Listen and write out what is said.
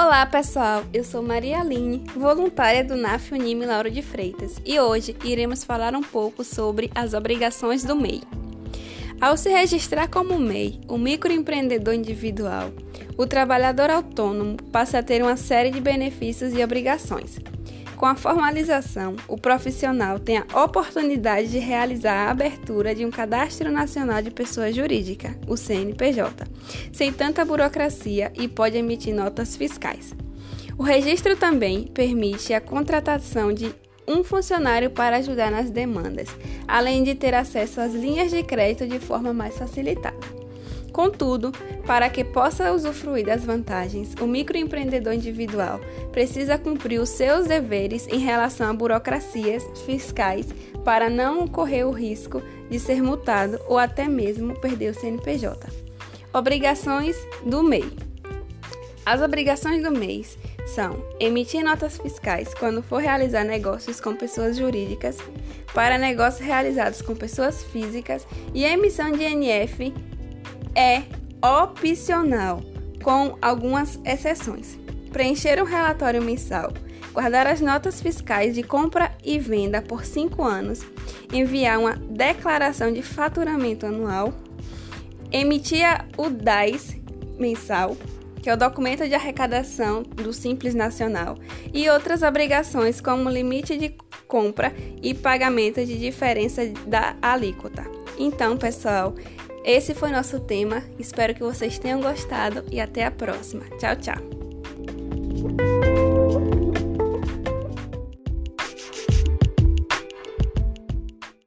Olá pessoal, eu sou Maria Aline, voluntária do NAF Unime Lauro de Freitas e hoje iremos falar um pouco sobre as obrigações do MEI. Ao se registrar como MEI, o microempreendedor individual, o trabalhador autônomo passa a ter uma série de benefícios e obrigações. Com a formalização, o profissional tem a oportunidade de realizar a abertura de um Cadastro Nacional de Pessoa Jurídica, o CNPJ, sem tanta burocracia e pode emitir notas fiscais. O registro também permite a contratação de um funcionário para ajudar nas demandas, além de ter acesso às linhas de crédito de forma mais facilitada. Contudo, para que possa usufruir das vantagens, o microempreendedor individual precisa cumprir os seus deveres em relação a burocracias fiscais para não correr o risco de ser multado ou até mesmo perder o CNPJ. Obrigações do MEI. As obrigações do MEI são emitir notas fiscais quando for realizar negócios com pessoas jurídicas, para negócios realizados com pessoas físicas e emissão de NF é opcional, com algumas exceções. Preencher um relatório mensal, guardar as notas fiscais de compra e venda por cinco anos, enviar uma declaração de faturamento anual, emitir o DAIS mensal, que é o documento de arrecadação do Simples Nacional, e outras obrigações como limite de compra e pagamento de diferença da alíquota. Então, pessoal, esse foi nosso tema. Espero que vocês tenham gostado e até a próxima. Tchau, tchau.